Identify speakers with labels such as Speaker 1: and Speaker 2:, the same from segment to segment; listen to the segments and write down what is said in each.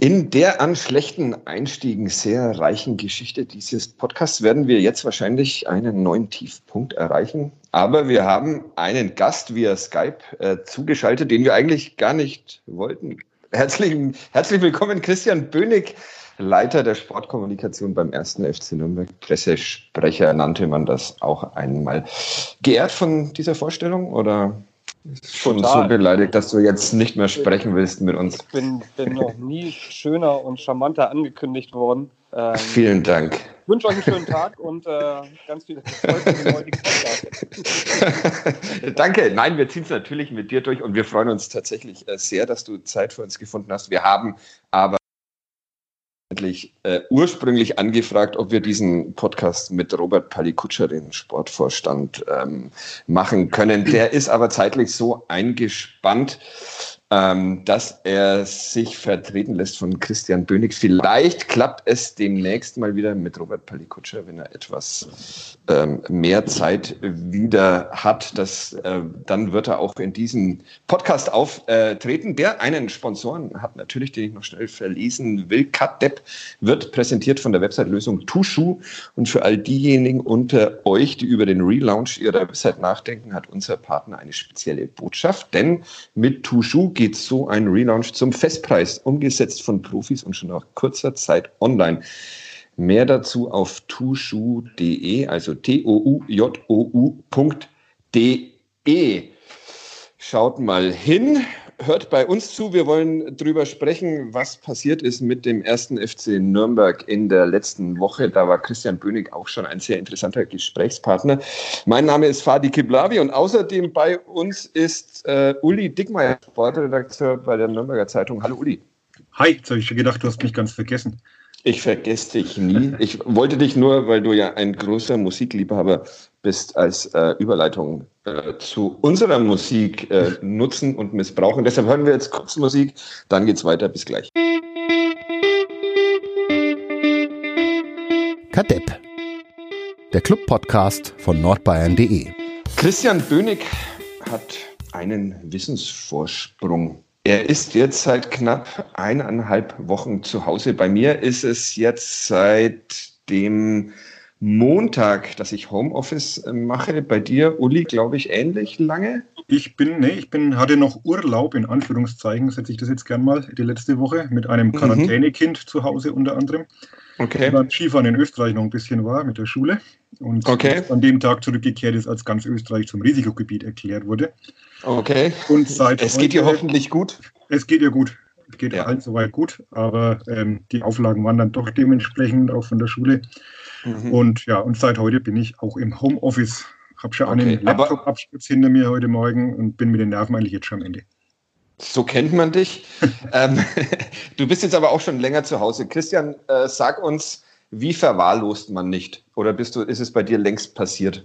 Speaker 1: In der an schlechten Einstiegen sehr reichen Geschichte dieses Podcasts werden wir jetzt wahrscheinlich einen neuen Tiefpunkt erreichen. Aber wir haben einen Gast via Skype äh, zugeschaltet, den wir eigentlich gar nicht wollten. Herzlich, herzlich willkommen, Christian Bönig, Leiter der Sportkommunikation beim ersten FC Nürnberg. Pressesprecher nannte man das auch einmal. Geehrt von dieser Vorstellung oder? Schon Total. so beleidigt, dass du jetzt nicht mehr sprechen willst mit uns.
Speaker 2: Ich bin, bin noch nie schöner und charmanter angekündigt worden.
Speaker 1: Ähm, Vielen Dank.
Speaker 2: Ich wünsche euch einen schönen Tag und äh, ganz viel Erfolg mit dem heutigen Podcast.
Speaker 1: Danke. Nein, wir ziehen es natürlich mit dir durch und wir freuen uns tatsächlich äh, sehr, dass du Zeit für uns gefunden hast. Wir haben aber äh, ursprünglich angefragt, ob wir diesen Podcast mit Robert Palikutscher, dem Sportvorstand, ähm, machen können. Der ist aber zeitlich so eingespannt, ähm, dass er sich vertreten lässt von Christian Bönig. Vielleicht klappt es demnächst mal wieder mit Robert Palikutscher, wenn er etwas ähm, mehr Zeit wieder hat. Das, äh, dann wird er auch in diesem Podcast auftreten, der einen Sponsoren hat, natürlich, den ich noch schnell verlesen will. CutDepp wird präsentiert von der Website-Lösung Tushu. Und für all diejenigen unter euch, die über den Relaunch ihrer Website nachdenken, hat unser Partner eine spezielle Botschaft. Denn mit Tushu geht so ein Relaunch zum Festpreis, umgesetzt von Profis und schon nach kurzer Zeit online. Mehr dazu auf tushu.de, also T-O-U-J-O-U.de. Schaut mal hin hört bei uns zu. Wir wollen darüber sprechen, was passiert ist mit dem ersten FC Nürnberg in der letzten Woche. Da war Christian Bönig auch schon ein sehr interessanter Gesprächspartner. Mein Name ist Fadi Kiblavi und außerdem bei uns ist äh, Uli Dickmeyer, Sportredakteur bei der Nürnberger Zeitung. Hallo Uli.
Speaker 3: Hi, jetzt habe ich schon gedacht, du hast mich ganz vergessen.
Speaker 1: Ich vergesse dich nie. Ich wollte dich nur, weil du ja ein großer Musikliebhaber bist, als äh, Überleitung äh, zu unserer Musik äh, nutzen und missbrauchen. Deshalb hören wir jetzt kurz Musik, dann geht's weiter. Bis gleich.
Speaker 4: Kadepp, der Club-Podcast von nordbayern.de.
Speaker 1: Christian Bönig hat einen Wissensvorsprung er ist jetzt seit knapp eineinhalb Wochen zu Hause. Bei mir ist es jetzt seit dem Montag, dass ich Homeoffice äh, mache. Bei dir, Uli, glaube ich, ähnlich lange?
Speaker 3: Ich bin, nee, ich bin, hatte noch Urlaub, in Anführungszeichen, setze ich das jetzt gern mal, die letzte Woche, mit einem mhm. Quarantänekind mhm. zu Hause unter anderem. Okay. Beim Skifahren in Österreich noch ein bisschen war mit der Schule. Und okay. an dem Tag zurückgekehrt ist, als ganz Österreich zum Risikogebiet erklärt wurde.
Speaker 1: Okay. Und seit es geht dir hoffentlich gut.
Speaker 3: Es geht ihr gut. Es geht ja. allen soweit gut, aber ähm, die Auflagen waren dann doch dementsprechend auch von der Schule. Mhm. Und ja, und seit heute bin ich auch im Homeoffice. Habe schon okay. einen Laptop-Absturz hinter mir heute Morgen und bin mit den Nerven eigentlich jetzt schon am Ende.
Speaker 1: So kennt man dich. ähm, du bist jetzt aber auch schon länger zu Hause. Christian, äh, sag uns, wie verwahrlost man nicht? Oder bist du, ist es bei dir längst passiert?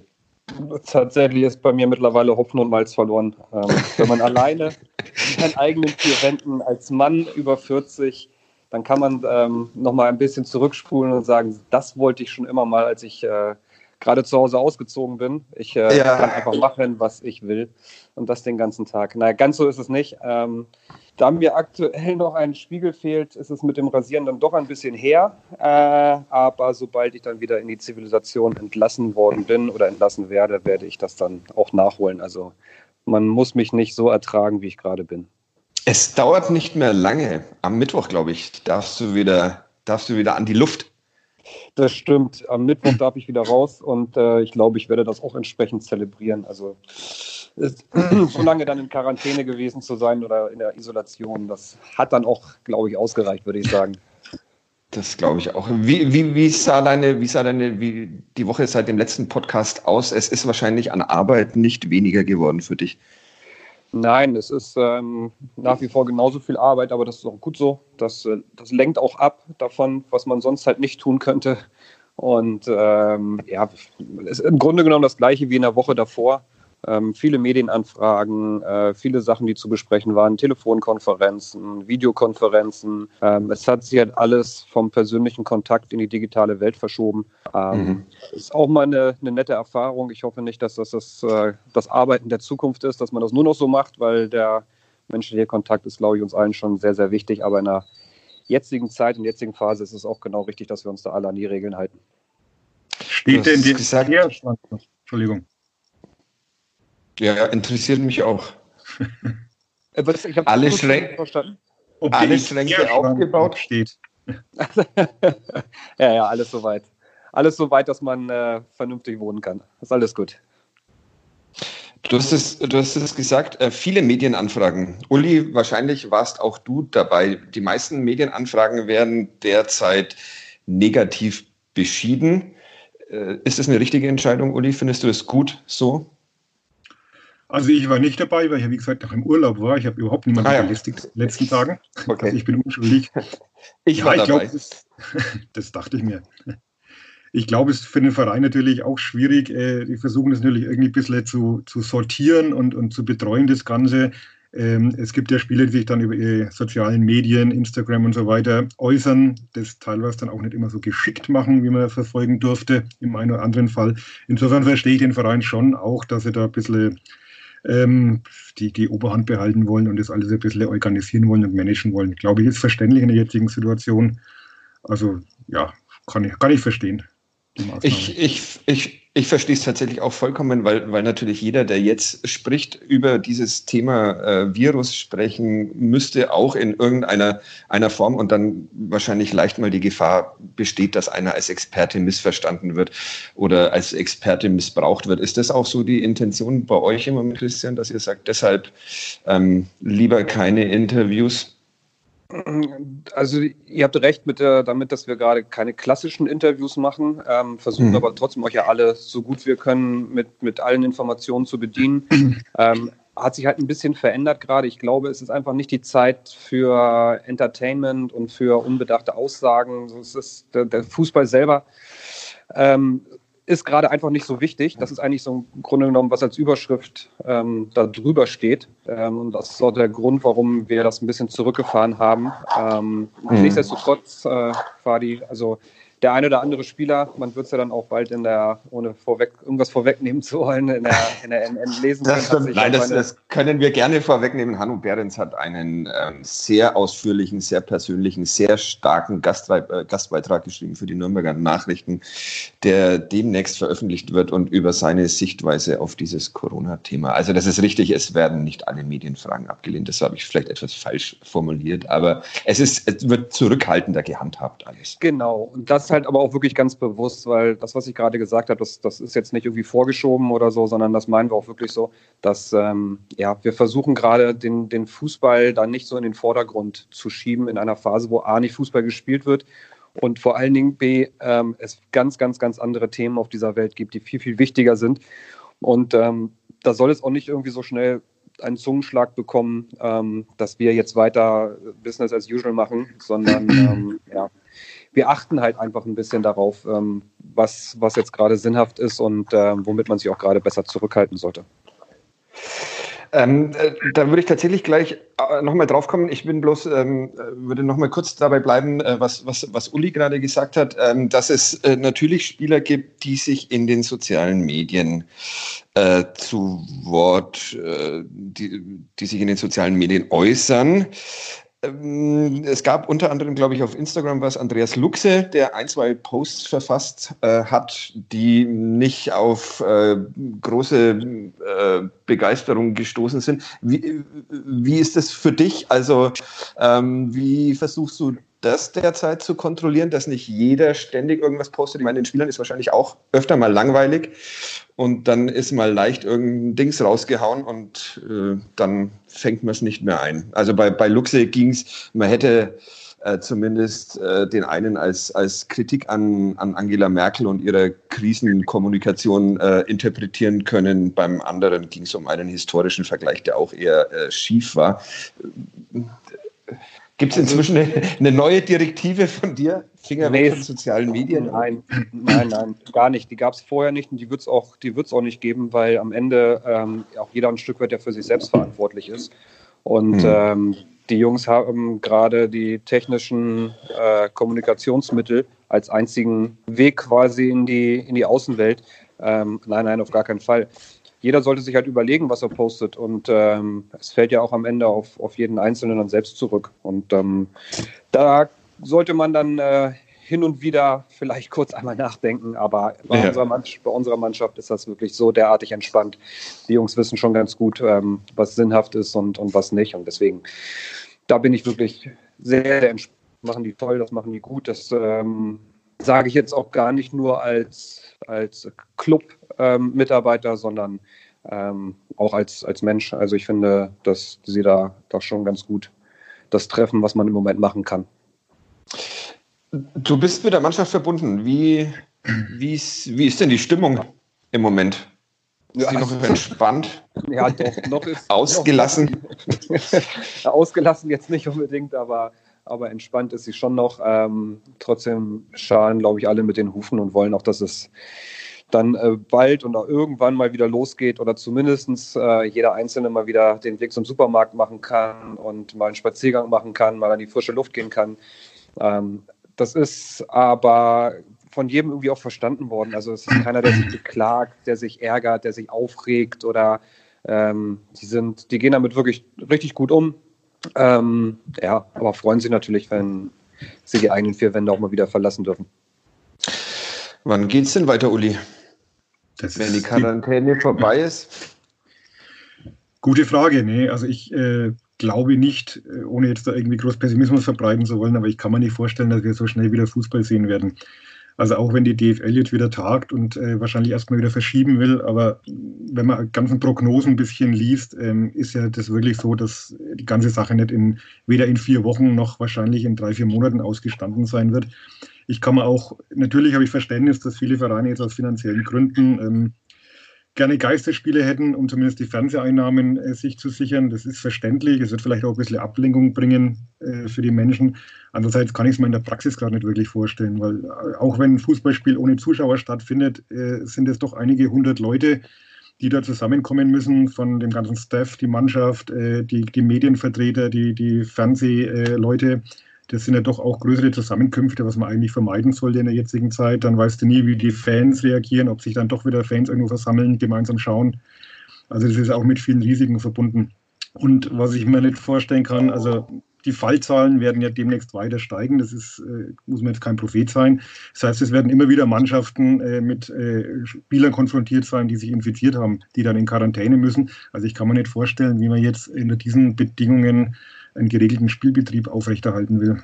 Speaker 2: Tatsächlich ist bei mir mittlerweile Hopfen und Malz verloren. Ähm, wenn man alleine in seinen eigenen vier Wänden als Mann über 40, dann kann man ähm, nochmal ein bisschen zurückspulen und sagen, das wollte ich schon immer mal, als ich äh, gerade zu Hause ausgezogen bin. Ich äh, ja. kann einfach machen, was ich will und das den ganzen Tag. Naja, ganz so ist es nicht. Ähm, da mir aktuell noch ein Spiegel fehlt, ist es mit dem Rasieren dann doch ein bisschen her. Äh, aber sobald ich dann wieder in die Zivilisation entlassen worden bin oder entlassen werde, werde ich das dann auch nachholen. Also man muss mich nicht so ertragen, wie ich gerade bin.
Speaker 1: Es dauert nicht mehr lange. Am Mittwoch, glaube ich, darfst du wieder, darfst du wieder an die Luft.
Speaker 2: Das stimmt. Am Mittwoch darf ich wieder raus und äh, ich glaube, ich werde das auch entsprechend zelebrieren. Also so lange dann in Quarantäne gewesen zu sein oder in der Isolation, das hat dann auch, glaube ich, ausgereicht, würde ich sagen.
Speaker 1: Das glaube ich auch. Wie, wie, wie sah deine, wie sah deine, wie die Woche seit dem letzten Podcast aus? Es ist wahrscheinlich an Arbeit nicht weniger geworden für dich.
Speaker 2: Nein, es ist ähm, nach wie vor genauso viel Arbeit, aber das ist auch gut so. Das, äh, das lenkt auch ab davon, was man sonst halt nicht tun könnte. Und ähm, ja, es ist im Grunde genommen das gleiche wie in der Woche davor. Ähm, viele Medienanfragen, äh, viele Sachen, die zu besprechen waren, Telefonkonferenzen, Videokonferenzen. Ähm, es hat sich halt alles vom persönlichen Kontakt in die digitale Welt verschoben. Ähm, mhm. Ist auch mal eine, eine, nette Erfahrung. Ich hoffe nicht, dass das das, äh, das Arbeiten der Zukunft ist, dass man das nur noch so macht, weil der menschliche Kontakt ist, glaube ich, uns allen schon sehr, sehr wichtig. Aber in der jetzigen Zeit, in der jetzigen Phase ist es auch genau richtig, dass wir uns da alle an die Regeln halten.
Speaker 3: Steht denn die gesagt, Entschuldigung.
Speaker 1: Ja, interessiert mich auch.
Speaker 2: Äh, ich habe
Speaker 1: alle, Schränke, verstanden. Ob alle Schränke aufgebaut steht.
Speaker 2: ja, ja, alles soweit. Alles soweit, dass man äh, vernünftig wohnen kann. ist alles gut.
Speaker 1: Du hast es, du hast es gesagt, äh, viele Medienanfragen. Uli, wahrscheinlich warst auch du dabei. Die meisten Medienanfragen werden derzeit negativ beschieden. Äh, ist das eine richtige Entscheidung, Uli? Findest du es gut so?
Speaker 3: Also ich war nicht dabei, weil ich, wie gesagt, noch im Urlaub war. Ich habe überhaupt niemanden ah, ja. gelistet in den letzten Tagen. Okay. Also ich bin unschuldig.
Speaker 1: Ich ja, war ich dabei.
Speaker 3: Glaub, das, das, dachte ich mir. Ich glaube, es ist für den Verein natürlich auch schwierig. Äh, die versuchen das natürlich irgendwie ein bisschen zu, zu sortieren und, und zu betreuen, das Ganze. Ähm, es gibt ja Spieler, die sich dann über ihre sozialen Medien, Instagram und so weiter äußern, das teilweise dann auch nicht immer so geschickt machen, wie man verfolgen durfte, im einen oder anderen Fall. Insofern verstehe ich den Verein schon auch, dass sie da ein bisschen ähm, die, die Oberhand behalten wollen und das alles ein bisschen organisieren wollen und managen wollen. Glaube ich, ist verständlich in der jetzigen Situation. Also ja, kann ich, kann ich verstehen.
Speaker 1: Ich, ich, ich, ich verstehe es tatsächlich auch vollkommen, weil, weil natürlich jeder, der jetzt spricht, über dieses Thema äh, Virus sprechen müsste, auch in irgendeiner einer Form und dann wahrscheinlich leicht mal die Gefahr besteht, dass einer als Experte missverstanden wird oder als Experte missbraucht wird. Ist das auch so die Intention bei euch immer, Christian, dass ihr sagt, deshalb ähm, lieber keine Interviews?
Speaker 2: Also ihr habt recht mit der, damit, dass wir gerade keine klassischen Interviews machen, ähm, versuchen mhm. aber trotzdem euch ja alle so gut wir können mit, mit allen Informationen zu bedienen. Ähm, hat sich halt ein bisschen verändert gerade. Ich glaube, es ist einfach nicht die Zeit für Entertainment und für unbedachte Aussagen. Es ist der, der Fußball selber ähm, ist gerade einfach nicht so wichtig. Das ist eigentlich so im Grunde genommen, was als Überschrift ähm, da drüber steht. Ähm, und das ist auch der Grund, warum wir das ein bisschen zurückgefahren haben. Ähm, mhm. Nichtsdestotrotz, äh, Fadi, also der eine oder andere Spieler, man wird es ja dann auch bald in der, ohne vorweg, irgendwas vorwegnehmen zu wollen, in der, in der NN lesen.
Speaker 1: Das stimmt. Nein, das, das, können wir gerne vorwegnehmen. Hanno Behrens hat einen ähm, sehr ausführlichen, sehr persönlichen, sehr starken Gastbe äh, Gastbeitrag geschrieben für die Nürnberger Nachrichten, der demnächst veröffentlicht wird und über seine Sichtweise auf dieses Corona-Thema. Also das ist richtig, es werden nicht alle Medienfragen abgelehnt. Das habe ich vielleicht etwas falsch formuliert, aber es, ist, es wird zurückhaltender gehandhabt alles.
Speaker 2: Genau, und das halt aber auch wirklich ganz bewusst, weil das, was ich gerade gesagt habe, das, das ist jetzt nicht irgendwie vorgeschoben oder so, sondern das meinen wir auch wirklich so, dass ähm, ja, wir versuchen gerade den, den Fußball dann nicht so in den Vordergrund zu schieben in einer Phase, wo A nicht Fußball gespielt wird und vor allen Dingen B ähm, es ganz, ganz, ganz andere Themen auf dieser Welt gibt, die viel, viel wichtiger sind. Und ähm, da soll es auch nicht irgendwie so schnell einen Zungenschlag bekommen, ähm, dass wir jetzt weiter Business as usual machen, sondern ähm, ja, wir achten halt einfach ein bisschen darauf, ähm, was, was jetzt gerade sinnhaft ist und äh, womit man sich auch gerade besser zurückhalten sollte.
Speaker 1: Ähm, äh, da würde ich tatsächlich gleich äh, nochmal drauf kommen. Ich bin bloß, ähm, würde nochmal kurz dabei bleiben, äh, was, was, was Uli gerade gesagt hat, ähm, dass es äh, natürlich Spieler gibt, die sich in den sozialen Medien äh, zu Wort, äh, die, die sich in den sozialen Medien äußern. Ähm, es gab unter anderem, glaube ich, auf Instagram was Andreas Luxe, der ein, zwei Posts verfasst äh, hat, die nicht auf äh, große äh, Begeisterung gestoßen sind. Wie, wie ist das für dich? Also, ähm, wie versuchst du das derzeit zu kontrollieren, dass nicht jeder ständig irgendwas postet? Ich meine, den Spielern ist wahrscheinlich auch öfter mal langweilig und dann ist mal leicht irgendein Dings rausgehauen und äh, dann fängt man es nicht mehr ein. Also bei, bei Luxe ging es, man hätte äh, zumindest äh, den einen als, als Kritik an, an Angela Merkel und ihrer Krisenkommunikation äh, interpretieren können. Beim anderen ging es um einen historischen Vergleich, der auch eher äh, schief war Gibt es inzwischen eine, eine, neue Direktive von dir? Finger nee, weg von sozialen Medien?
Speaker 2: Nein, nein, nein, gar nicht. Die gab es vorher nicht und die wird es auch, auch nicht geben, weil am Ende ähm, auch jeder ein Stück weit ja für sich selbst verantwortlich ist. Und hm. ähm, die Jungs haben gerade die technischen äh, Kommunikationsmittel als einzigen Weg quasi in die, in die Außenwelt. Ähm, nein, nein, auf gar keinen Fall. Jeder sollte sich halt überlegen, was er postet. Und ähm, es fällt ja auch am Ende auf, auf jeden Einzelnen dann selbst zurück. Und ähm, da sollte man dann äh, hin und wieder vielleicht kurz einmal nachdenken. Aber bei, ja. unserer bei, unserer Mannschaft ist das wirklich so derartig entspannt. Die Jungs wissen schon ganz gut, ähm, was sinnhaft ist und, und was nicht. Und deswegen, da bin ich wirklich sehr, sehr entspannt. Machen die toll, das machen die gut. Das ähm, sage ich jetzt auch gar nicht nur als, als Club-Mitarbeiter, ähm, sondern ähm, auch als, als Mensch. Also ich finde, dass sie da doch schon ganz gut das treffen, was man im Moment machen kann.
Speaker 1: Du bist mit der Mannschaft verbunden. Wie, wie, ist, wie ist denn die Stimmung im Moment? Ist sie noch entspannt?
Speaker 2: Ja, doch, noch ist.
Speaker 1: Ausgelassen?
Speaker 2: Ausgelassen jetzt nicht unbedingt, aber, aber entspannt ist sie schon noch. Ähm, trotzdem scharen, glaube ich, alle mit den Hufen und wollen auch, dass es dann äh, bald und auch irgendwann mal wieder losgeht oder zumindest äh, jeder Einzelne mal wieder den Weg zum Supermarkt machen kann und mal einen Spaziergang machen kann, mal an die frische Luft gehen kann. Ähm, das ist aber von jedem irgendwie auch verstanden worden. Also es ist keiner, der sich beklagt, der sich ärgert, der sich aufregt oder ähm, die sind, die gehen damit wirklich richtig gut um. Ähm, ja, aber freuen sich natürlich, wenn sie die eigenen vier Wände auch mal wieder verlassen dürfen.
Speaker 1: Wann geht's denn weiter, Uli? Das wenn die Quarantäne die... vorbei ist?
Speaker 3: Gute Frage. Nee, also ich äh, glaube nicht, äh, ohne jetzt da irgendwie groß Pessimismus verbreiten zu wollen, aber ich kann mir nicht vorstellen, dass wir so schnell wieder Fußball sehen werden. Also auch wenn die DFL jetzt wieder tagt und äh, wahrscheinlich erstmal wieder verschieben will, aber wenn man ganzen Prognosen ein bisschen liest, ähm, ist ja das wirklich so, dass die ganze Sache nicht in weder in vier Wochen noch wahrscheinlich in drei, vier Monaten ausgestanden sein wird. Ich kann mir auch, natürlich habe ich Verständnis, dass viele Vereine jetzt aus finanziellen Gründen ähm, gerne Geisterspiele hätten, um zumindest die Fernseheinnahmen äh, sich zu sichern. Das ist verständlich. Es wird vielleicht auch ein bisschen Ablenkung bringen äh, für die Menschen. Andererseits kann ich es mir in der Praxis gerade nicht wirklich vorstellen, weil äh, auch wenn ein Fußballspiel ohne Zuschauer stattfindet, äh, sind es doch einige hundert Leute, die da zusammenkommen müssen, von dem ganzen Staff, die Mannschaft, äh, die, die Medienvertreter, die, die Fernsehleute. Das sind ja doch auch größere Zusammenkünfte, was man eigentlich vermeiden sollte in der jetzigen Zeit. Dann weißt du nie, wie die Fans reagieren, ob sich dann doch wieder Fans irgendwo versammeln, gemeinsam schauen. Also das ist auch mit vielen Risiken verbunden. Und was ich mir nicht vorstellen kann, also die Fallzahlen werden ja demnächst weiter steigen. Das ist, äh, muss man jetzt kein Prophet sein. Das heißt, es werden immer wieder Mannschaften äh, mit äh, Spielern konfrontiert sein, die sich infiziert haben, die dann in Quarantäne müssen. Also ich kann mir nicht vorstellen, wie man jetzt unter diesen Bedingungen einen geregelten Spielbetrieb aufrechterhalten will.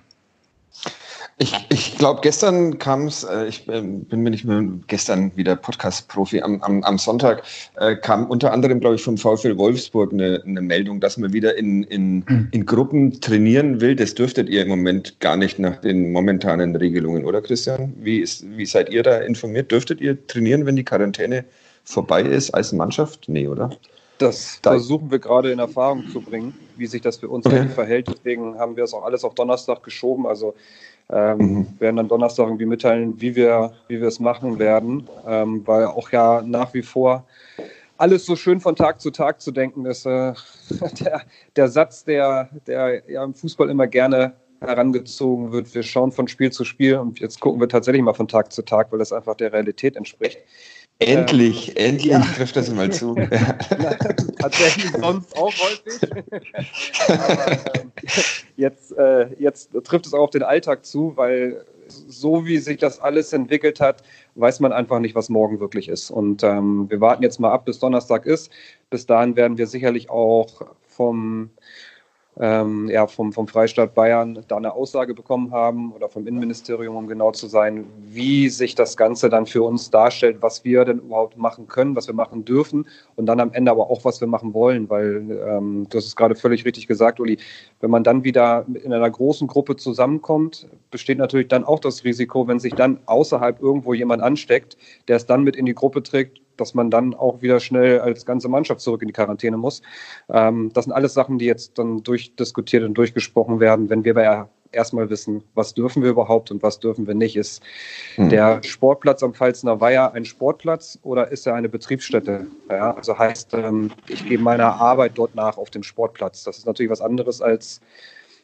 Speaker 1: Ich, ich glaube, gestern kam es, äh, ich äh, bin mir nicht mehr gestern wieder Podcast-Profi, am, am, am Sonntag äh, kam unter anderem, glaube ich, vom VfL Wolfsburg eine, eine Meldung, dass man wieder in, in, hm. in Gruppen trainieren will. Das dürftet ihr im Moment gar nicht nach den momentanen Regelungen, oder Christian? Wie, ist, wie seid ihr da informiert? Dürftet ihr trainieren, wenn die Quarantäne vorbei ist als Mannschaft? Nee, oder?
Speaker 2: Das da versuchen wir gerade in Erfahrung zu bringen, wie sich das für uns okay. verhält. Deswegen haben wir es auch alles auf Donnerstag geschoben. Also ähm, mhm. werden dann Donnerstag irgendwie mitteilen, wie wir, wie wir es machen werden, ähm, weil auch ja nach wie vor alles so schön von Tag zu Tag zu denken ist. Äh, der, der Satz, der, der ja im Fußball immer gerne herangezogen wird, wir schauen von Spiel zu Spiel und jetzt gucken wir tatsächlich mal von Tag zu Tag, weil das einfach der Realität entspricht.
Speaker 1: Endlich, ähm, endlich ja. trifft das mal zu.
Speaker 2: Tatsächlich sonst auch häufig. Aber, ähm, äh, jetzt trifft es auch auf den Alltag zu, weil so wie sich das alles entwickelt hat, weiß man einfach nicht, was morgen wirklich ist. Und ähm, wir warten jetzt mal ab, bis Donnerstag ist. Bis dahin werden wir sicherlich auch vom ähm, ja, vom, vom Freistaat Bayern da eine Aussage bekommen haben oder vom Innenministerium, um genau zu sein, wie sich das Ganze dann für uns darstellt, was wir denn überhaupt machen können, was wir machen dürfen und dann am Ende aber auch, was wir machen wollen, weil ähm, du hast es gerade völlig richtig gesagt, Uli, wenn man dann wieder in einer großen Gruppe zusammenkommt, besteht natürlich dann auch das Risiko, wenn sich dann außerhalb irgendwo jemand ansteckt, der es dann mit in die Gruppe trägt, dass man dann auch wieder schnell als ganze Mannschaft zurück in die Quarantäne muss. Ähm, das sind alles Sachen, die jetzt dann durchdiskutiert und durchgesprochen werden, wenn wir bei erstmal wissen, was dürfen wir überhaupt und was dürfen wir nicht. Ist mhm. der Sportplatz am Pfalzner Weiher ein Sportplatz oder ist er eine Betriebsstätte? Ja, also heißt, ähm, ich gebe meiner Arbeit dort nach auf dem Sportplatz. Das ist natürlich was anderes als,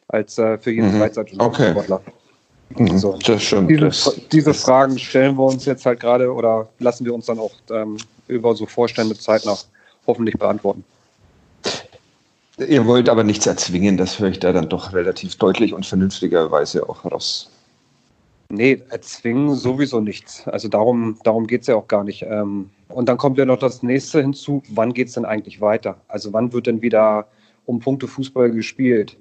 Speaker 2: als äh, für jeden mhm. Freizeit- und
Speaker 1: okay. Sportler.
Speaker 2: Mhm. So. Das stimmt. Diese, das, diese Fragen stellen wir uns jetzt halt gerade oder lassen wir uns dann auch ähm, über so Vorstände zeitnah hoffentlich beantworten.
Speaker 1: Ihr wollt aber nichts erzwingen, das höre ich da dann doch relativ deutlich und vernünftigerweise auch raus.
Speaker 2: Nee, erzwingen sowieso nichts. Also darum, darum geht es ja auch gar nicht. Ähm, und dann kommt ja noch das nächste hinzu, wann geht es denn eigentlich weiter? Also wann wird denn wieder um Punkte Fußball gespielt?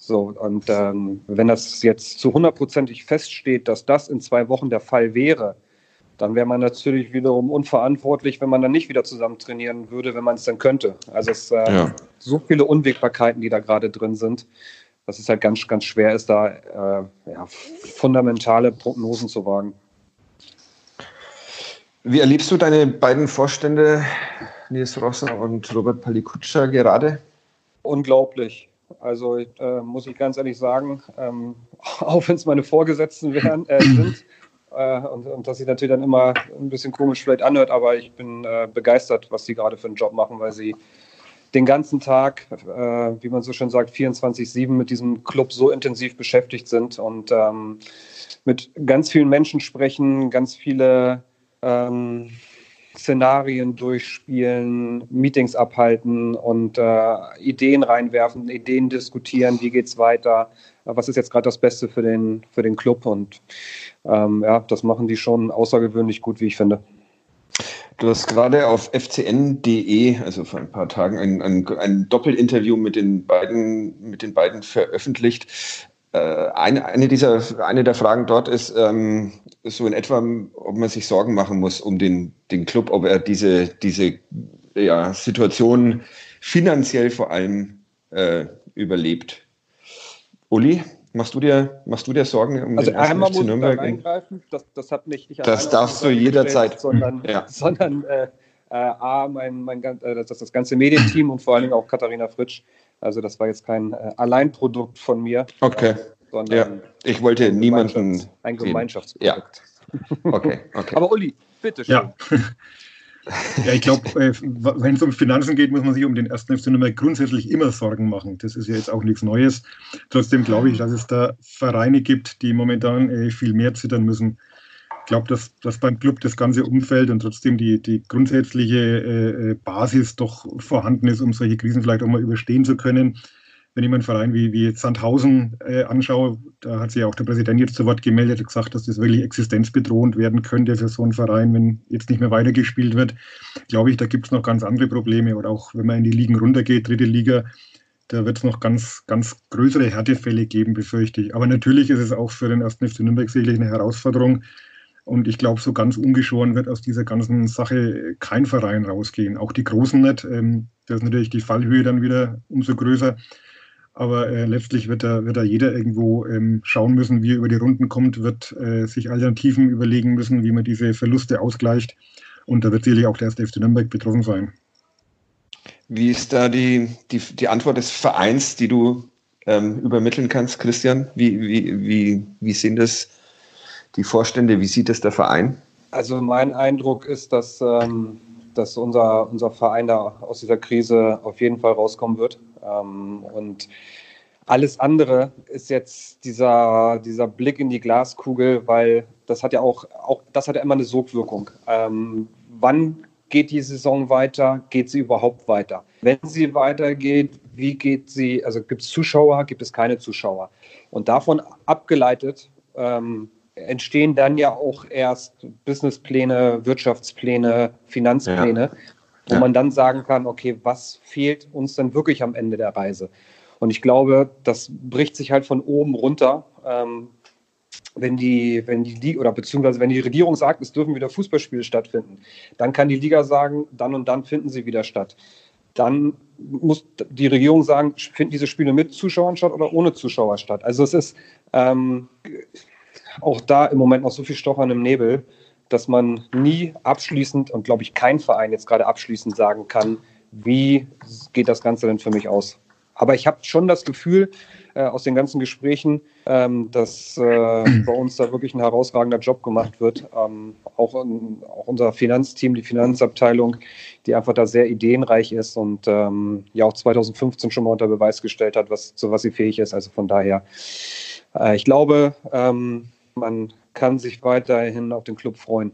Speaker 2: So, und ähm, wenn das jetzt zu hundertprozentig feststeht, dass das in zwei Wochen der Fall wäre, dann wäre man natürlich wiederum unverantwortlich, wenn man dann nicht wieder zusammen trainieren würde, wenn man es dann könnte. Also es äh, ja. so viele Unwägbarkeiten, die da gerade drin sind, dass es halt ganz, ganz schwer ist, da äh, ja, fundamentale Prognosen zu wagen.
Speaker 1: Wie erlebst du deine beiden Vorstände, Nils Rosser und Robert Palikutscher, gerade?
Speaker 2: Unglaublich. Also äh, muss ich ganz ehrlich sagen, ähm, auch wenn es meine Vorgesetzten wären, äh, sind, äh, und, und dass sich natürlich dann immer ein bisschen komisch vielleicht anhört, aber ich bin äh, begeistert, was sie gerade für einen Job machen, weil sie den ganzen Tag, äh, wie man so schön sagt, 24-7 mit diesem Club so intensiv beschäftigt sind und ähm, mit ganz vielen Menschen sprechen, ganz viele ähm, Szenarien durchspielen, Meetings abhalten und äh, Ideen reinwerfen, Ideen diskutieren, wie geht es weiter, was ist jetzt gerade das Beste für den, für den Club und ähm, ja, das machen die schon außergewöhnlich gut, wie ich finde.
Speaker 1: Du hast gerade auf fcn.de, also vor ein paar Tagen, ein, ein, ein Doppelinterview mit den beiden, mit den beiden veröffentlicht. Äh, eine, eine, dieser, eine der Fragen dort ist ähm, so in etwa, ob man sich Sorgen machen muss um den, den Club, ob er diese, diese ja, Situation finanziell vor allem äh, überlebt. Uli, Machst du dir, machst du dir Sorgen
Speaker 2: um also den einmal FC Nürnberg? Da reingreifen, das, das hat nicht
Speaker 1: ich Das darfst du jederzeit.
Speaker 2: Sondern, ja. sondern äh, äh, A, mein, mein, äh, das, das ganze Medienteam und vor allen Dingen auch Katharina Fritsch. Also das war jetzt kein äh, Alleinprodukt von mir.
Speaker 1: Okay. Äh, sondern ja. Ich wollte ein niemanden.
Speaker 2: Ein Gemeinschaftsprodukt.
Speaker 1: Ja. Okay, okay.
Speaker 2: Aber Uli, bitteschön.
Speaker 3: Ja. Ja, ich glaube, äh, wenn es um Finanzen geht, muss man sich um den ersten FC Nürnberg grundsätzlich immer Sorgen machen. Das ist ja jetzt auch nichts Neues. Trotzdem glaube ich, dass es da Vereine gibt, die momentan äh, viel mehr zittern müssen. Ich glaube, dass, dass beim Club das ganze Umfeld und trotzdem die, die grundsätzliche äh, Basis doch vorhanden ist, um solche Krisen vielleicht auch mal überstehen zu können wenn ich mir einen Verein wie, wie Sandhausen äh, anschaue, da hat sich ja auch der Präsident jetzt zu Wort gemeldet und gesagt, dass das wirklich existenzbedrohend werden könnte für so einen Verein, wenn jetzt nicht mehr weitergespielt wird. Glaube ich, da gibt es noch ganz andere Probleme. Oder auch wenn man in die Ligen runtergeht, dritte Liga, da wird es noch ganz, ganz größere Härtefälle geben, befürchte ich. Aber natürlich ist es auch für den ersten FC Nürnberg sicherlich eine Herausforderung. Und ich glaube, so ganz ungeschoren wird aus dieser ganzen Sache kein Verein rausgehen. Auch die Großen nicht. Ähm, da ist natürlich die Fallhöhe dann wieder umso größer. Aber äh, letztlich wird da, wird da jeder irgendwo ähm, schauen müssen, wie er über die Runden kommt, wird äh, sich Alternativen überlegen müssen, wie man diese Verluste ausgleicht. Und da wird sicherlich auch der erste FC Nürnberg betroffen sein.
Speaker 1: Wie ist da die, die, die Antwort des Vereins, die du ähm, übermitteln kannst, Christian? Wie, wie, wie, wie sehen das die Vorstände? Wie sieht es der Verein?
Speaker 2: Also mein Eindruck ist, dass, ähm, dass unser, unser Verein da aus dieser Krise auf jeden Fall rauskommen wird. Ähm, und alles andere ist jetzt dieser, dieser Blick in die Glaskugel, weil das hat ja auch, auch das hat ja immer eine Sogwirkung. Ähm, wann geht die Saison weiter? Geht sie überhaupt weiter? Wenn sie weitergeht, wie geht sie? Also gibt es Zuschauer, gibt es keine Zuschauer? Und davon abgeleitet ähm, entstehen dann ja auch erst Businesspläne, Wirtschaftspläne, Finanzpläne. Ja wo ja. man dann sagen kann, okay, was fehlt uns denn wirklich am Ende der Reise? Und ich glaube, das bricht sich halt von oben runter. Ähm, wenn die, wenn die Liga oder beziehungsweise wenn die Regierung sagt, es dürfen wieder Fußballspiele stattfinden, dann kann die Liga sagen, dann und dann finden sie wieder statt. Dann muss die Regierung sagen, finden diese Spiele mit Zuschauern statt oder ohne Zuschauer statt. Also es ist ähm, auch da im Moment noch so viel Stochern im Nebel dass man nie abschließend und glaube ich kein Verein jetzt gerade abschließend sagen kann, wie geht das Ganze denn für mich aus. Aber ich habe schon das Gefühl äh, aus den ganzen Gesprächen, ähm, dass äh, bei uns da wirklich ein herausragender Job gemacht wird. Ähm, auch, auch, unser Finanzteam, die Finanzabteilung, die einfach da sehr ideenreich ist und ähm, ja auch 2015 schon mal unter Beweis gestellt hat, was, zu was sie fähig ist. Also von daher, äh, ich glaube, ähm, man kann sich weiterhin auf den Club freuen.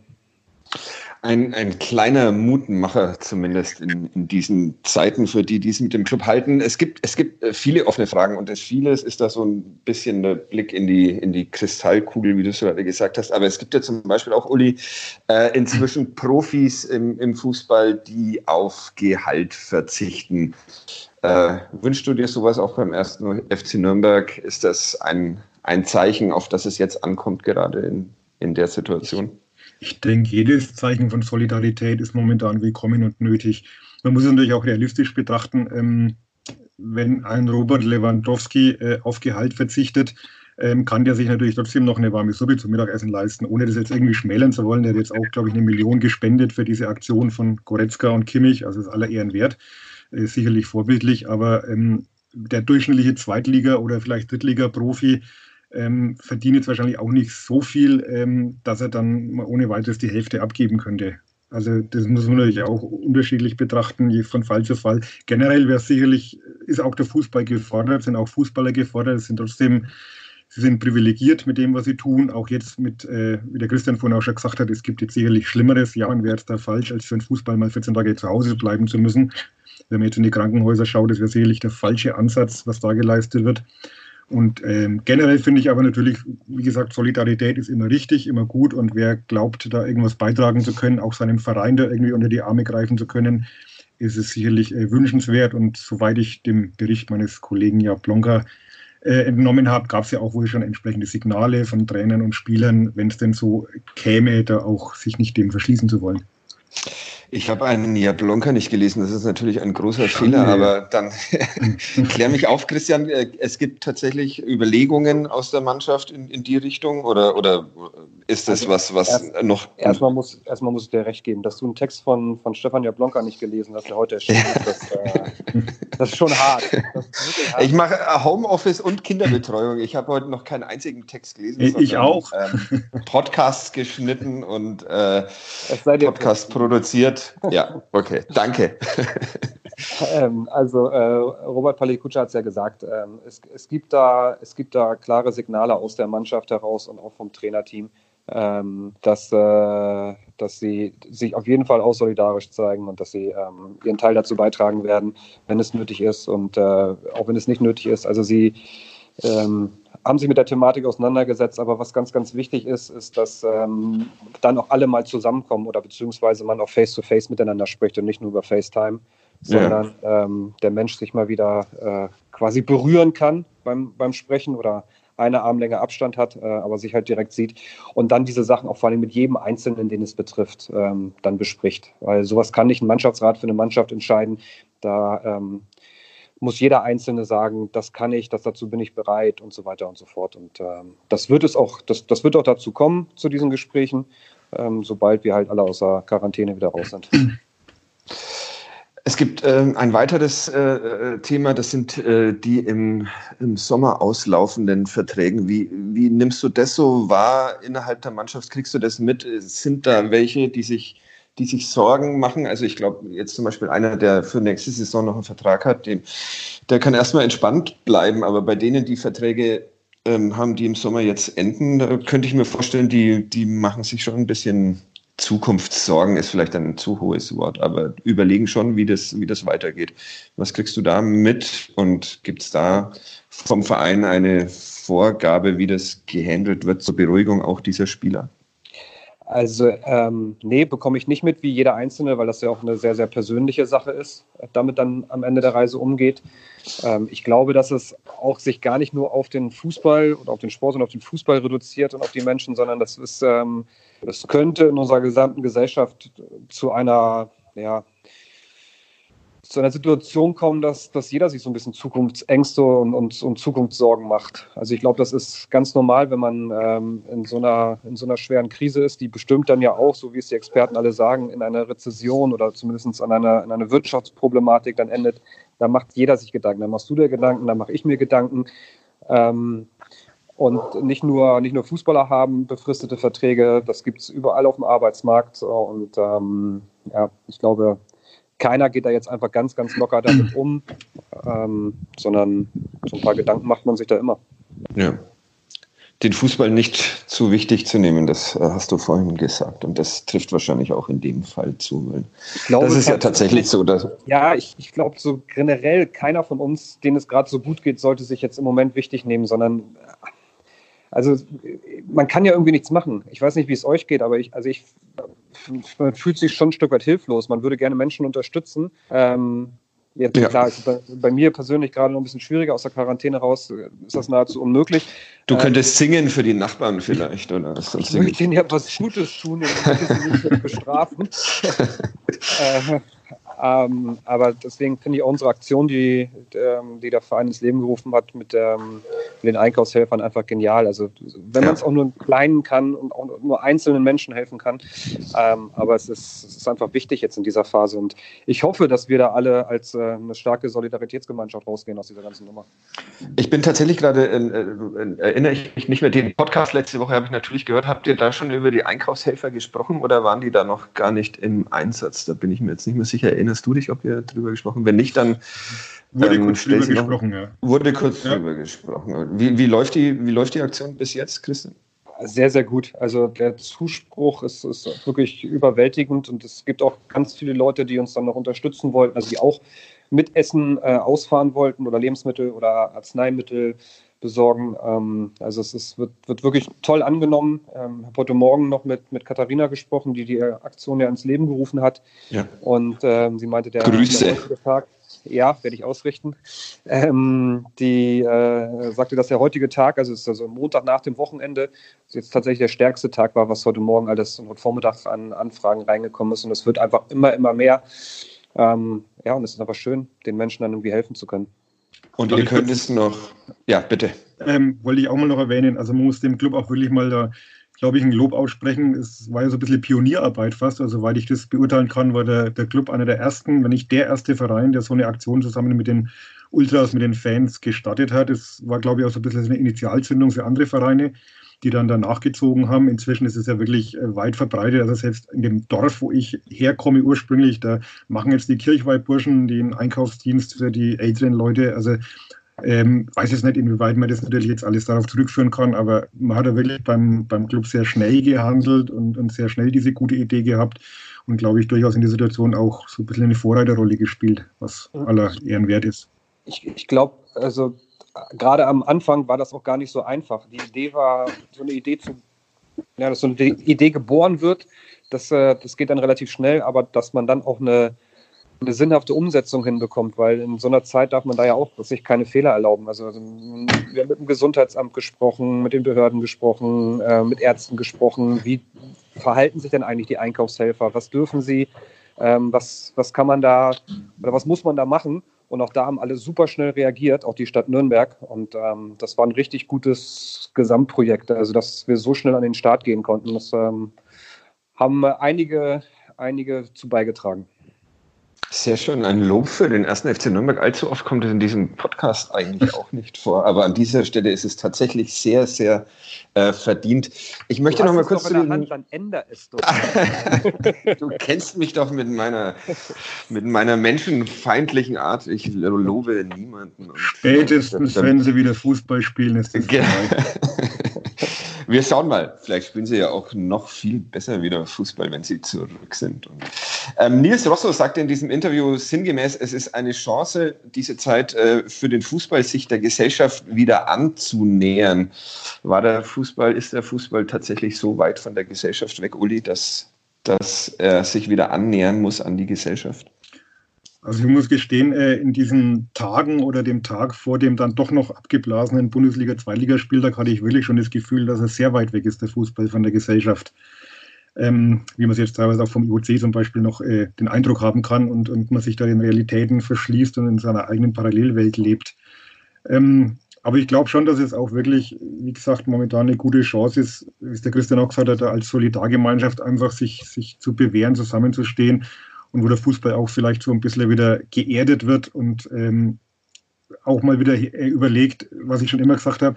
Speaker 1: Ein, ein kleiner Mutmacher zumindest in, in diesen Zeiten für die, die es mit dem Club halten. Es gibt, es gibt äh, viele offene Fragen und das vieles ist da so ein bisschen der Blick in die, in die Kristallkugel, wie du es gerade gesagt hast. Aber es gibt ja zum Beispiel auch, Uli, äh, inzwischen Profis im, im Fußball, die auf Gehalt verzichten. Äh, wünschst du dir sowas auch beim ersten FC Nürnberg? Ist das ein, ein Zeichen, auf das es jetzt ankommt, gerade in, in der Situation?
Speaker 3: Ich denke, jedes Zeichen von Solidarität ist momentan willkommen und nötig. Man muss es natürlich auch realistisch betrachten. Ähm, wenn ein Robert Lewandowski äh, auf Gehalt verzichtet, ähm, kann der sich natürlich trotzdem noch eine warme Suppe zum Mittagessen leisten, ohne das jetzt irgendwie schmälern zu wollen. Der hat jetzt auch, glaube ich, eine Million gespendet für diese Aktion von Goretzka und Kimmich, also ist aller Ehren wert. Ist sicherlich vorbildlich, aber ähm, der durchschnittliche Zweitliga- oder vielleicht Drittliga-Profi ähm, verdient jetzt wahrscheinlich auch nicht so viel, ähm, dass er dann ohne weiteres die Hälfte abgeben könnte. Also das muss man natürlich auch unterschiedlich betrachten, je von Fall zu Fall. Generell wäre sicherlich, ist auch der Fußball gefordert, sind auch Fußballer gefordert, sind trotzdem, sie sind privilegiert mit dem, was sie tun. Auch jetzt mit, äh, wie der Christian vorhin auch schon gesagt hat, es gibt jetzt sicherlich Schlimmeres. Ja, und wäre es da falsch, als für den Fußball mal 14 Tage zu Hause bleiben zu müssen. Wenn man jetzt in die Krankenhäuser schaut, das wäre sicherlich der falsche Ansatz, was da geleistet wird. Und ähm, generell finde ich aber natürlich, wie gesagt, Solidarität ist immer richtig, immer gut. Und wer glaubt, da irgendwas beitragen zu können, auch seinem Verein da irgendwie unter die Arme greifen zu können, ist es sicherlich äh, wünschenswert. Und soweit ich dem Bericht meines Kollegen Jablonka äh, entnommen habe, gab es ja auch wohl schon entsprechende Signale von Trainern und Spielern, wenn es denn so käme, da auch sich nicht dem verschließen zu wollen.
Speaker 1: Ich habe einen Jablonka nicht gelesen, das ist natürlich ein großer Schande. Fehler, aber dann klär mich auf, Christian. Äh, es gibt tatsächlich Überlegungen aus der Mannschaft in, in die Richtung oder, oder ist das also was, was
Speaker 2: erst,
Speaker 1: noch.
Speaker 2: Erstmal muss, erstmal muss ich dir recht geben, dass du einen Text von, von Stefan Jablonka nicht gelesen hast, der heute erschienen ist. Das, äh, das ist schon hart.
Speaker 1: Ist hart. Ich mache äh, Homeoffice und Kinderbetreuung. Ich habe heute noch keinen einzigen Text gelesen.
Speaker 3: Ich auch.
Speaker 1: Ähm, Podcasts geschnitten und äh, Podcast produziert ja, okay, danke.
Speaker 2: ähm, also äh, Robert Palikutscher hat es ja gesagt, ähm, es, es, gibt da, es gibt da klare Signale aus der Mannschaft heraus und auch vom Trainerteam, ähm, dass, äh, dass sie sich auf jeden Fall auch solidarisch zeigen und dass sie ähm, ihren Teil dazu beitragen werden, wenn es nötig ist und äh, auch wenn es nicht nötig ist. Also sie ähm, haben sich mit der Thematik auseinandergesetzt, aber was ganz, ganz wichtig ist, ist, dass ähm, dann auch alle mal zusammenkommen oder beziehungsweise man auch face-to-face -face miteinander spricht und nicht nur über FaceTime, sondern ja. ähm, der Mensch sich mal wieder äh, quasi berühren kann beim, beim Sprechen oder eine Armlänge Abstand hat, äh, aber sich halt direkt sieht und dann diese Sachen auch vor allem mit jedem Einzelnen, den es betrifft, ähm, dann bespricht. Weil sowas kann nicht ein Mannschaftsrat für eine Mannschaft entscheiden. Da ähm, muss jeder Einzelne sagen, das kann ich, das dazu bin ich bereit und so weiter und so fort. Und ähm, das wird es auch, das, das wird auch dazu kommen, zu diesen Gesprächen, ähm, sobald wir halt alle aus der Quarantäne wieder raus sind.
Speaker 1: Es gibt äh, ein weiteres äh, äh, Thema, das sind äh, die im, im Sommer auslaufenden Verträgen. Wie, wie nimmst du das so wahr innerhalb der Mannschaft? Kriegst du das mit? Sind da welche, die sich die sich Sorgen machen. Also ich glaube, jetzt zum Beispiel einer, der für nächste Saison noch einen Vertrag hat, dem, der kann erstmal entspannt bleiben, aber bei denen, die Verträge ähm, haben, die im Sommer jetzt enden, da könnte ich mir vorstellen, die, die machen sich schon ein bisschen Zukunftssorgen ist vielleicht ein zu hohes Wort, aber überlegen schon, wie das, wie das weitergeht. Was kriegst du da mit und gibt es da vom Verein eine Vorgabe, wie das gehandelt wird zur Beruhigung auch dieser Spieler?
Speaker 2: Also ähm, nee, bekomme ich nicht mit wie jeder Einzelne, weil das ja auch eine sehr, sehr persönliche Sache ist, damit dann am Ende der Reise umgeht. Ähm, ich glaube, dass es auch sich gar nicht nur auf den Fußball oder auf den Sport und auf den Fußball reduziert und auf die Menschen, sondern das ist, ähm, das könnte in unserer gesamten Gesellschaft zu einer, ja, zu einer Situation kommen, dass, dass jeder sich so ein bisschen Zukunftsängste und, und, und Zukunftssorgen macht. Also ich glaube, das ist ganz normal, wenn man ähm, in, so einer, in so einer schweren Krise ist, die bestimmt dann ja auch, so wie es die Experten alle sagen, in einer Rezession oder zumindest an einer, in einer Wirtschaftsproblematik dann endet. Da macht jeder sich Gedanken. Da machst du dir Gedanken, da mache ich mir Gedanken. Ähm, und nicht nur, nicht nur Fußballer haben befristete Verträge, das gibt es überall auf dem Arbeitsmarkt. Und ähm, ja, ich glaube, keiner geht da jetzt einfach ganz, ganz locker damit um, ähm, sondern so ein paar Gedanken macht man sich da immer.
Speaker 1: Ja. Den Fußball nicht zu wichtig zu nehmen, das äh, hast du vorhin gesagt. Und das trifft wahrscheinlich auch in dem Fall zu. Weil glaube, das ist ja tatsächlich so. Dass
Speaker 2: ja, ich, ich glaube, so generell keiner von uns, denen es gerade so gut geht, sollte sich jetzt im Moment wichtig nehmen, sondern also man kann ja irgendwie nichts machen. Ich weiß nicht, wie es euch geht, aber ich, also ich, man fühlt sich schon ein Stück weit hilflos. Man würde gerne Menschen unterstützen. Ähm, Jetzt ja. klar, bei, bei, mir persönlich gerade noch ein bisschen schwieriger aus der Quarantäne raus, ist das nahezu unmöglich.
Speaker 1: Du könntest ähm, singen für die Nachbarn vielleicht, oder?
Speaker 2: Ich möchte denen ja was Gutes tun und sie nicht bestrafen. äh, ähm, aber deswegen finde ich auch unsere Aktion, die, ähm, die der Verein ins Leben gerufen hat, mit, ähm, mit den Einkaufshelfern einfach genial. Also wenn man es auch nur Kleinen kann und auch nur einzelnen Menschen helfen kann. Ähm, aber es ist, es ist, einfach wichtig jetzt in dieser Phase. Und ich hoffe, dass wir da alle als äh, eine starke Solidaritätsgemeinschaft rausgehen aus dieser ganzen Nummer.
Speaker 1: Ich bin tatsächlich gerade, äh, äh, erinnere ich mich nicht mehr, den Podcast letzte Woche habe ich natürlich gehört. Habt ihr da schon über die Einkaufshelfer gesprochen oder waren die da noch gar nicht im Einsatz? Da bin ich mir jetzt nicht mehr sicher. Erinnerst du dich, ob ihr darüber gesprochen habt? Wenn nicht, dann
Speaker 3: Wurde ähm, kurz drüber gesprochen, ja.
Speaker 1: Wurde kurz ja. drüber gesprochen. Wie, wie, läuft die, wie läuft die Aktion bis jetzt, Christian?
Speaker 2: Sehr, sehr gut. Also der Zuspruch ist, ist wirklich überwältigend und es gibt auch ganz viele Leute, die uns dann noch unterstützen wollten, also die auch mit Essen äh, ausfahren wollten oder Lebensmittel oder Arzneimittel besorgen. Ähm, also es ist, wird, wird wirklich toll angenommen. Ähm, ich habe heute Morgen noch mit, mit Katharina gesprochen, die die Aktion ja ins Leben gerufen hat. Ja. Und ähm, sie meinte, der,
Speaker 1: Grüße.
Speaker 2: der Tag, ja, werde ich ausrichten. Ähm, die äh, sagte, dass der heutige Tag, also es ist also Montag nach dem Wochenende, jetzt tatsächlich der stärkste Tag war, was heute Morgen alles und heute Vormittag an Anfragen reingekommen ist. Und es wird einfach immer, immer mehr. Ähm, ja, und es ist einfach schön, den Menschen dann irgendwie helfen zu können.
Speaker 1: Und ihr könnt es noch, ja, bitte.
Speaker 3: Ähm, wollte ich auch mal noch erwähnen, also man muss dem Club auch wirklich mal da glaube ich, ein Lob aussprechen. Es war ja so ein bisschen Pionierarbeit fast. Also, weil ich das beurteilen kann, war der, der Club einer der ersten, wenn nicht der erste Verein, der so eine Aktion zusammen mit den Ultras, mit den Fans gestartet hat. Es war, glaube ich, auch so ein bisschen eine Initialzündung für andere Vereine, die dann danach gezogen haben. Inzwischen ist es ja wirklich äh, weit verbreitet. Also, selbst in dem Dorf, wo ich herkomme ursprünglich, da machen jetzt die Kirchweihburschen den Einkaufsdienst für die älteren Leute. Also, ähm, weiß jetzt nicht, inwieweit man das natürlich jetzt alles darauf zurückführen kann, aber man hat ja wirklich beim, beim Club sehr schnell gehandelt und, und sehr schnell diese gute Idee gehabt und glaube ich durchaus in der Situation auch so ein bisschen eine Vorreiterrolle gespielt, was aller Ehren wert ist.
Speaker 2: Ich, ich glaube, also gerade am Anfang war das auch gar nicht so einfach. Die Idee war, so eine Idee zu, ja, dass so eine Idee geboren wird, das, äh, das geht dann relativ schnell, aber dass man dann auch eine eine sinnhafte Umsetzung hinbekommt, weil in so einer Zeit darf man da ja auch sich keine Fehler erlauben. Also, also wir haben mit dem Gesundheitsamt gesprochen, mit den Behörden gesprochen, äh, mit Ärzten gesprochen. Wie verhalten sich denn eigentlich die Einkaufshelfer? Was dürfen sie? Ähm, was, was kann man da oder was muss man da machen? Und auch da haben alle super schnell reagiert, auch die Stadt Nürnberg. Und ähm, das war ein richtig gutes Gesamtprojekt. Also, dass wir so schnell an den Start gehen konnten, das ähm, haben einige, einige zu beigetragen.
Speaker 1: Sehr schön, ein Lob für den ersten FC Nürnberg. Allzu oft kommt es in diesem Podcast eigentlich auch nicht vor, aber an dieser Stelle ist es tatsächlich sehr, sehr äh, verdient. Ich möchte du noch mal kurz
Speaker 2: zu den... Hand, dann änder es doch.
Speaker 1: du kennst mich doch mit meiner, mit meiner menschenfeindlichen Art. Ich lobe niemanden.
Speaker 3: Spätestens, wenn sie wieder Fußball spielen, ist das
Speaker 1: Wir schauen mal. Vielleicht spielen sie ja auch noch viel besser wieder Fußball, wenn sie zurück sind. Und, ähm, Nils Rosso sagte in diesem Interview sinngemäß, es ist eine Chance, diese Zeit äh, für den Fußball sich der Gesellschaft wieder anzunähern. War der Fußball, ist der Fußball tatsächlich so weit von der Gesellschaft weg, Uli, dass, dass er sich wieder annähern muss an die Gesellschaft?
Speaker 3: Also ich muss gestehen, äh, in diesen Tagen oder dem Tag vor dem dann doch noch abgeblasenen Bundesliga-Zweiligaspieltag hatte ich wirklich schon das Gefühl, dass er sehr weit weg ist, der Fußball von der Gesellschaft. ähm, wie man es jetzt teilweise auch vom IOC zum Beispiel noch äh, den Eindruck haben kann und, und man sich da den Realitäten verschließt und in seiner eigenen Parallelwelt lebt. Ähm, aber ich glaube schon, dass es auch wirklich, wie gesagt, momentan eine gute Chance ist, wie es der Christian auch gesagt hat, als Solidargemeinschaft einfach sich, sich zu bewähren, zusammenzustehen und wo der Fußball auch vielleicht so ein bisschen wieder geerdet wird und ähm, auch mal wieder äh, überlegt, was ich schon immer gesagt habe,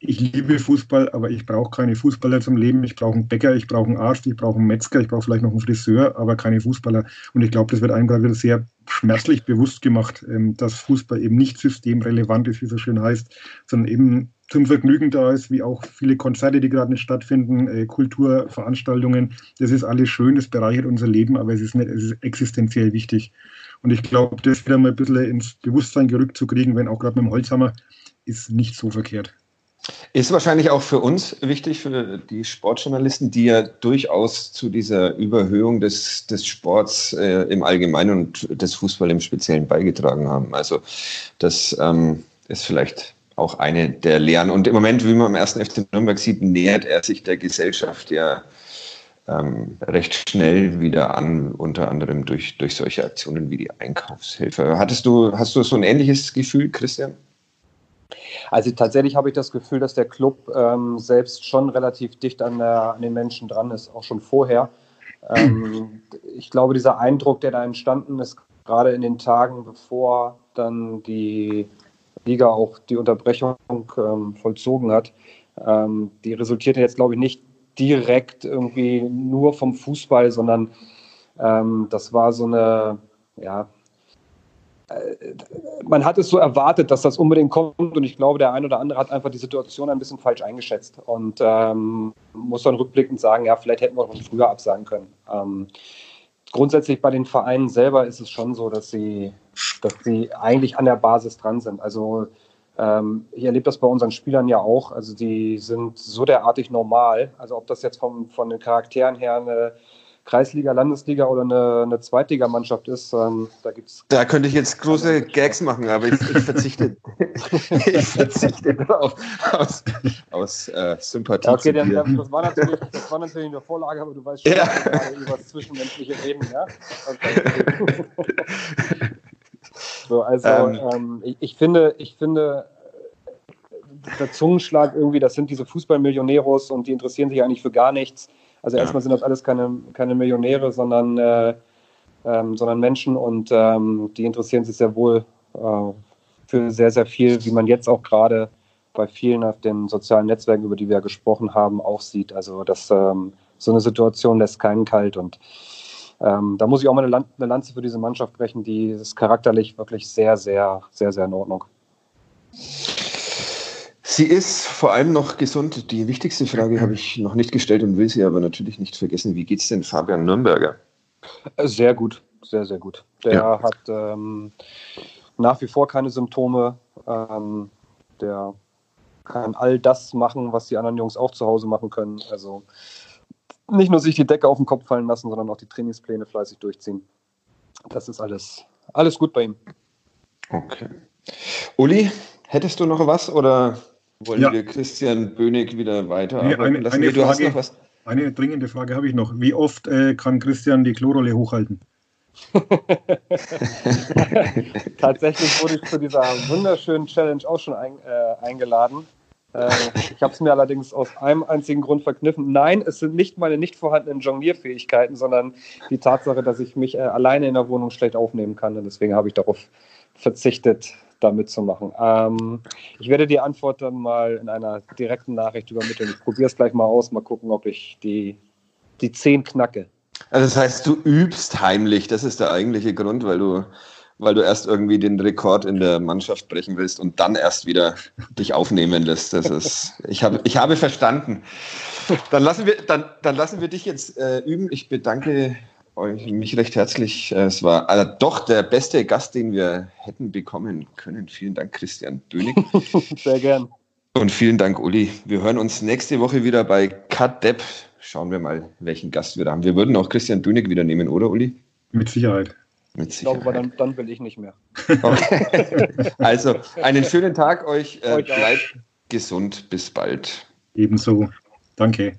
Speaker 3: ich liebe Fußball, aber ich brauche keine Fußballer zum Leben. Ich brauche einen Bäcker, ich brauche einen Arzt, ich brauche einen Metzger, ich brauche vielleicht noch einen Friseur, aber keine Fußballer. Und ich glaube, das wird einem gerade wieder sehr schmerzlich bewusst gemacht, ähm, dass Fußball eben nicht systemrelevant ist, wie es so schön heißt, sondern eben zum Vergnügen da ist, wie auch viele Konzerte, die gerade nicht stattfinden, äh, Kulturveranstaltungen. Das ist alles schön, das bereichert unser Leben, aber es ist nicht es ist existenziell wichtig. Und ich glaube, das wieder mal ein bisschen ins Bewusstsein gerückt zu kriegen, wenn auch gerade mit dem Holzhammer, ist nicht so verkehrt.
Speaker 1: Ist wahrscheinlich auch für uns wichtig, für die Sportjournalisten, die ja durchaus zu dieser Überhöhung des, des Sports äh, im Allgemeinen und des Fußball im Speziellen beigetragen haben. Also das ähm, ist vielleicht auch eine der Lehren. Und im Moment, wie man am ersten FC Nürnberg sieht, nähert er sich der Gesellschaft ja ähm, recht schnell wieder an, unter anderem durch, durch solche Aktionen wie die Einkaufshilfe. Hattest du, hast du so ein ähnliches Gefühl, Christian?
Speaker 2: Also tatsächlich habe ich das Gefühl, dass der Club ähm, selbst schon relativ dicht an, der, an, den Menschen dran ist, auch schon vorher. Ähm, ich glaube, dieser Eindruck, der da entstanden ist, gerade in den Tagen, bevor dann die Liga auch die Unterbrechung ähm, vollzogen hat, ähm, die resultierte jetzt, glaube ich, nicht direkt irgendwie nur vom Fußball, sondern ähm, das war so eine, ja, man hat es so erwartet, dass das unbedingt kommt und ich glaube, der ein oder andere hat einfach die Situation ein bisschen falsch eingeschätzt und ähm, muss dann rückblickend sagen, ja, vielleicht hätten wir auch früher absagen können. Grundsätzlich bei den Vereinen selber ist es schon so, dass sie, dass sie eigentlich an der Basis dran sind. Also ähm, ich erlebe das bei unseren Spielern ja auch. Also die sind so derartig normal. Also ob das jetzt vom, von den Charakteren her eine Kreisliga, Landesliga oder eine, eine Zweitligamannschaft ist. Ähm, da, gibt's
Speaker 1: da könnte ich jetzt große Gags machen, aber ich, ich verzichte, ich verzichte darauf aus, aus äh, Sympathie. Ja, okay, dann,
Speaker 2: das, war natürlich, das war natürlich eine Vorlage, aber du weißt schon, ja. gerade über das zwischenmenschliche Reden. Ja? So, also ähm. Ähm, ich, ich, finde, ich finde, der Zungenschlag irgendwie, das sind diese Fußballmillionäros und die interessieren sich eigentlich für gar nichts. Also ja. erstmal sind das alles keine, keine Millionäre, sondern, äh, ähm, sondern Menschen und ähm, die interessieren sich sehr wohl äh, für sehr, sehr viel, wie man jetzt auch gerade bei vielen auf den sozialen Netzwerken, über die wir gesprochen haben, auch sieht. Also das, ähm, so eine Situation lässt keinen kalt und ähm, da muss ich auch mal eine, Lan eine Lanze für diese Mannschaft brechen, die ist charakterlich wirklich sehr, sehr, sehr, sehr in Ordnung.
Speaker 1: Sie ist vor allem noch gesund. Die wichtigste Frage habe ich noch nicht gestellt und will sie aber natürlich nicht vergessen. Wie geht es denn Fabian Nürnberger?
Speaker 2: Sehr gut, sehr, sehr gut. Der ja. hat ähm, nach wie vor keine Symptome. Ähm, der kann all das machen, was die anderen Jungs auch zu Hause machen können. Also nicht nur sich die Decke auf den Kopf fallen lassen, sondern auch die Trainingspläne fleißig durchziehen. Das ist alles, alles gut bei ihm.
Speaker 1: Okay. Uli, hättest du noch was oder wollen ja. wir Christian Bönig wieder weiterarbeiten
Speaker 3: nee, eine, lassen? Eine, Frage, eine dringende Frage habe ich noch. Wie oft äh, kann Christian die Klorolle hochhalten?
Speaker 2: Tatsächlich wurde ich zu dieser wunderschönen Challenge auch schon ein, äh, eingeladen. Äh, ich habe es mir allerdings aus einem einzigen Grund verkniffen. Nein, es sind nicht meine nicht vorhandenen Jonglierfähigkeiten, sondern die Tatsache, dass ich mich äh, alleine in der Wohnung schlecht aufnehmen kann. Und deswegen habe ich darauf verzichtet, da mitzumachen. Ähm, ich werde die Antwort dann mal in einer direkten Nachricht übermitteln. Ich probiere es gleich mal aus, mal gucken, ob ich die, die 10 knacke.
Speaker 1: Also das heißt, du übst heimlich, das ist der eigentliche Grund, weil du, weil du erst irgendwie den Rekord in der Mannschaft brechen willst und dann erst wieder dich aufnehmen lässt. Das ist, ich habe, ich habe verstanden. Dann lassen wir, dann, dann lassen wir dich jetzt äh, üben. Ich bedanke euch, mich recht herzlich. Es war also doch der beste Gast, den wir hätten bekommen können. Vielen Dank, Christian Bönig.
Speaker 2: Sehr gern.
Speaker 1: Und vielen Dank, Uli. Wir hören uns nächste Woche wieder bei Cut Depp. Schauen wir mal, welchen Gast wir da haben. Wir würden auch Christian Bönig wieder nehmen, oder, Uli?
Speaker 3: Mit Sicherheit.
Speaker 2: Mit Sicherheit. Ich glaube, dann, dann will ich nicht mehr.
Speaker 1: Okay. Also, einen schönen Tag euch. Äh, bleibt gesund. Bis bald.
Speaker 3: Ebenso. Danke.